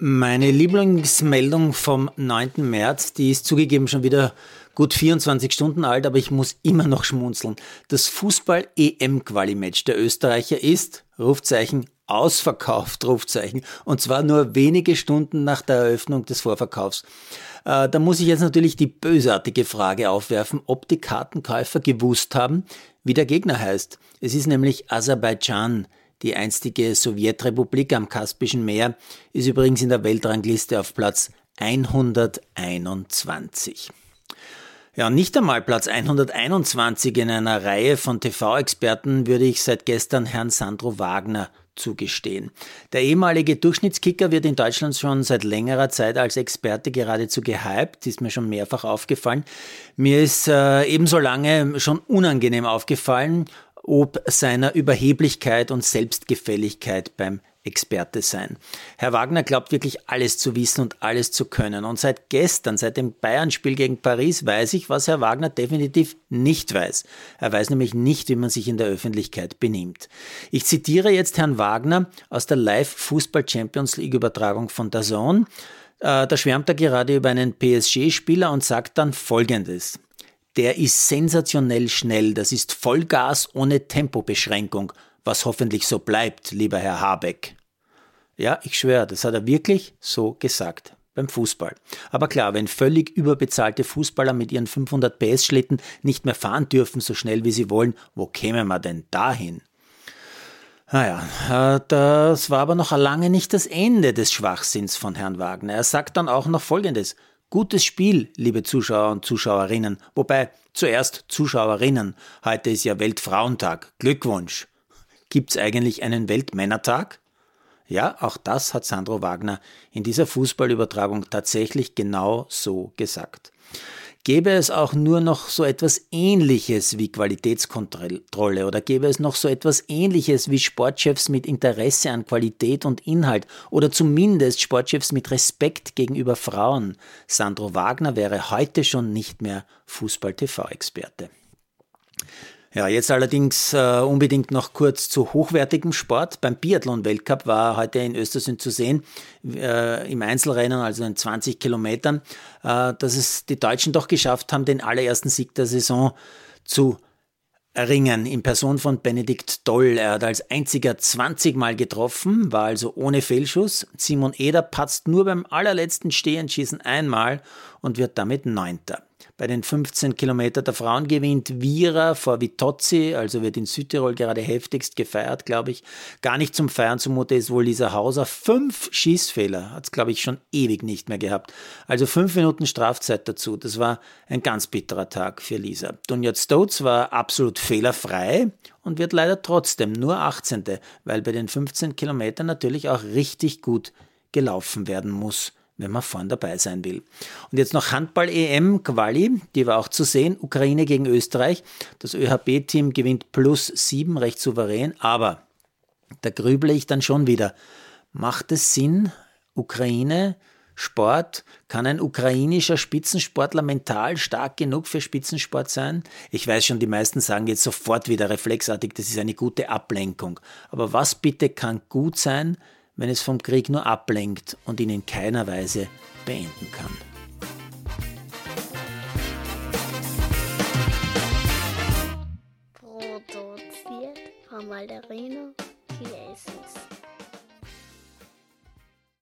Meine Lieblingsmeldung vom 9. März, die ist zugegeben schon wieder gut 24 Stunden alt, aber ich muss immer noch schmunzeln. Das Fußball-EM-Quali-Match der Österreicher ist, Rufzeichen, ausverkauft, Rufzeichen. Und zwar nur wenige Stunden nach der Eröffnung des Vorverkaufs. Äh, da muss ich jetzt natürlich die bösartige Frage aufwerfen, ob die Kartenkäufer gewusst haben, wie der Gegner heißt. Es ist nämlich Aserbaidschan. Die einstige Sowjetrepublik am Kaspischen Meer ist übrigens in der Weltrangliste auf Platz 121. Ja, nicht einmal Platz 121 in einer Reihe von TV-Experten würde ich seit gestern Herrn Sandro Wagner zugestehen. Der ehemalige Durchschnittskicker wird in Deutschland schon seit längerer Zeit als Experte geradezu gehypt, ist mir schon mehrfach aufgefallen. Mir ist äh, ebenso lange schon unangenehm aufgefallen, ob seiner Überheblichkeit und Selbstgefälligkeit beim Experte sein. Herr Wagner glaubt wirklich alles zu wissen und alles zu können. Und seit gestern, seit dem Bayern-Spiel gegen Paris, weiß ich, was Herr Wagner definitiv nicht weiß. Er weiß nämlich nicht, wie man sich in der Öffentlichkeit benimmt. Ich zitiere jetzt Herrn Wagner aus der Live-Fußball-Champions League-Übertragung von DAZN. Äh, da schwärmt er gerade über einen PSG-Spieler und sagt dann Folgendes der ist sensationell schnell. Das ist Vollgas ohne Tempobeschränkung, was hoffentlich so bleibt, lieber Herr Habeck. Ja, ich schwöre, das hat er wirklich so gesagt beim Fußball. Aber klar, wenn völlig überbezahlte Fußballer mit ihren 500 PS-Schlitten nicht mehr fahren dürfen, so schnell wie sie wollen, wo kämen wir denn dahin? Naja, äh, das war aber noch lange nicht das Ende des Schwachsinns von Herrn Wagner. Er sagt dann auch noch Folgendes. Gutes Spiel, liebe Zuschauer und Zuschauerinnen. Wobei, zuerst Zuschauerinnen. Heute ist ja Weltfrauentag. Glückwunsch. Gibt's eigentlich einen Weltmännertag? Ja, auch das hat Sandro Wagner in dieser Fußballübertragung tatsächlich genau so gesagt. Gäbe es auch nur noch so etwas Ähnliches wie Qualitätskontrolle oder gäbe es noch so etwas Ähnliches wie Sportchefs mit Interesse an Qualität und Inhalt oder zumindest Sportchefs mit Respekt gegenüber Frauen, Sandro Wagner wäre heute schon nicht mehr Fußball-TV-Experte. Ja, jetzt allerdings äh, unbedingt noch kurz zu hochwertigem Sport. Beim Biathlon-Weltcup war heute in Östersund zu sehen, äh, im Einzelrennen, also in 20 Kilometern, äh, dass es die Deutschen doch geschafft haben, den allerersten Sieg der Saison zu erringen in Person von Benedikt Doll. Er hat als einziger 20 Mal getroffen, war also ohne Fehlschuss. Simon Eder patzt nur beim allerletzten Stehenschießen einmal und wird damit Neunter. Bei den 15 Kilometer der Frauen gewinnt Vira vor Vitozzi, also wird in Südtirol gerade heftigst gefeiert, glaube ich. Gar nicht zum Feiern zumute ist wohl Lisa Hauser. Fünf Schießfehler hat es, glaube ich, schon ewig nicht mehr gehabt. Also fünf Minuten Strafzeit dazu. Das war ein ganz bitterer Tag für Lisa. Dunja Stoats war absolut fehlerfrei und wird leider trotzdem nur 18., weil bei den 15 Kilometern natürlich auch richtig gut gelaufen werden muss wenn man vorn dabei sein will. Und jetzt noch Handball-EM-Quali, die war auch zu sehen, Ukraine gegen Österreich. Das ÖHB-Team gewinnt plus sieben, recht souverän, aber da grüble ich dann schon wieder. Macht es Sinn, Ukraine, Sport, kann ein ukrainischer Spitzensportler mental stark genug für Spitzensport sein? Ich weiß schon, die meisten sagen jetzt sofort wieder reflexartig, das ist eine gute Ablenkung. Aber was bitte kann gut sein, wenn es vom Krieg nur ablenkt und ihn in keiner Weise beenden kann. Produziert von Malderino Chiesens.